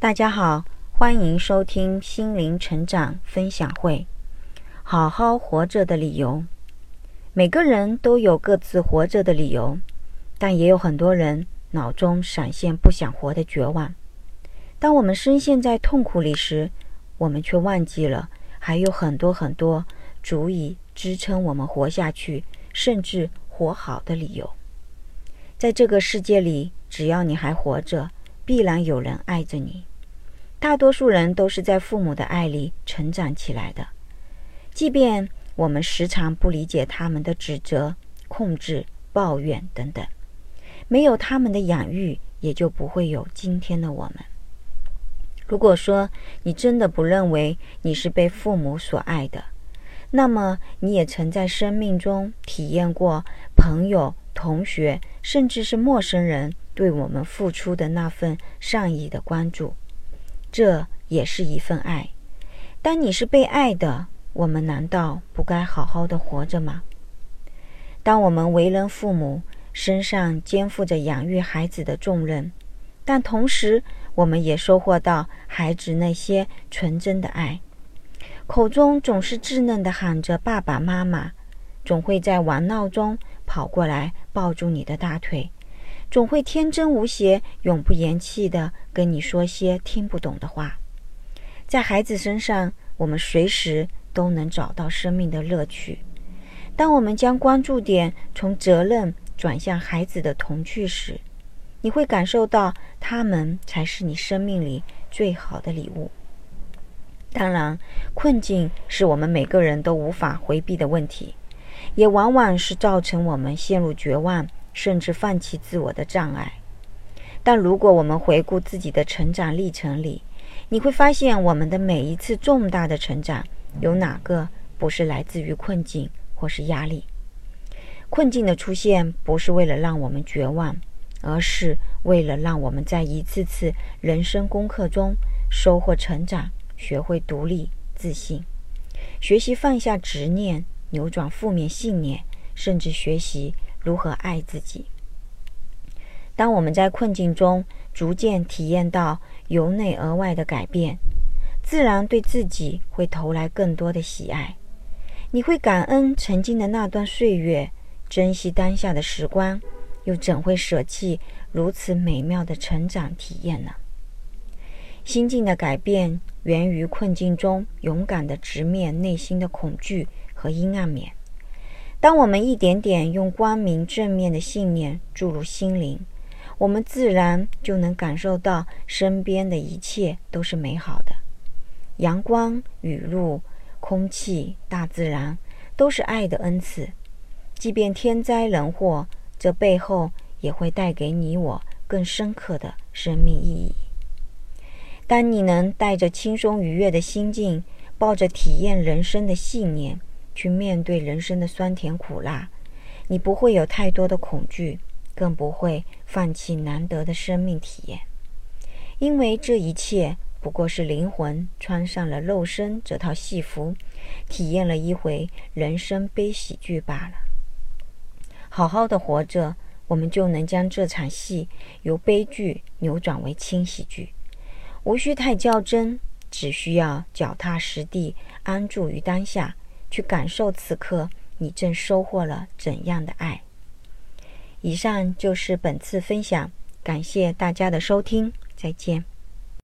大家好，欢迎收听心灵成长分享会。好好活着的理由，每个人都有各自活着的理由，但也有很多人脑中闪现不想活的绝望。当我们深陷在痛苦里时，我们却忘记了还有很多很多足以支撑我们活下去，甚至活好的理由。在这个世界里，只要你还活着，必然有人爱着你。大多数人都是在父母的爱里成长起来的，即便我们时常不理解他们的指责、控制、抱怨等等，没有他们的养育，也就不会有今天的我们。如果说你真的不认为你是被父母所爱的，那么你也曾在生命中体验过朋友。同学，甚至是陌生人对我们付出的那份善意的关注，这也是一份爱。当你是被爱的，我们难道不该好好的活着吗？当我们为人父母，身上肩负着养育孩子的重任，但同时我们也收获到孩子那些纯真的爱，口中总是稚嫩的喊着爸爸妈妈，总会在玩闹中。跑过来抱住你的大腿，总会天真无邪、永不言弃的跟你说些听不懂的话。在孩子身上，我们随时都能找到生命的乐趣。当我们将关注点从责任转向孩子的童趣时，你会感受到他们才是你生命里最好的礼物。当然，困境是我们每个人都无法回避的问题。也往往是造成我们陷入绝望，甚至放弃自我的障碍。但如果我们回顾自己的成长历程里，你会发现，我们的每一次重大的成长，有哪个不是来自于困境或是压力？困境的出现不是为了让我们绝望，而是为了让我们在一次次人生功课中收获成长，学会独立、自信，学习放下执念。扭转负面信念，甚至学习如何爱自己。当我们在困境中逐渐体验到由内而外的改变，自然对自己会投来更多的喜爱。你会感恩曾经的那段岁月，珍惜当下的时光，又怎会舍弃如此美妙的成长体验呢？心境的改变源于困境中勇敢的直面内心的恐惧。和阴暗面。当我们一点点用光明正面的信念注入心灵，我们自然就能感受到身边的一切都是美好的。阳光、雨露、空气、大自然，都是爱的恩赐。即便天灾人祸，这背后也会带给你我更深刻的生命意义。当你能带着轻松愉悦的心境，抱着体验人生的信念。去面对人生的酸甜苦辣，你不会有太多的恐惧，更不会放弃难得的生命体验，因为这一切不过是灵魂穿上了肉身这套戏服，体验了一回人生悲喜剧罢了。好好的活着，我们就能将这场戏由悲剧扭转为轻喜剧，无需太较真，只需要脚踏实地，安住于当下。去感受此刻你正收获了怎样的爱。以上就是本次分享，感谢大家的收听，再见。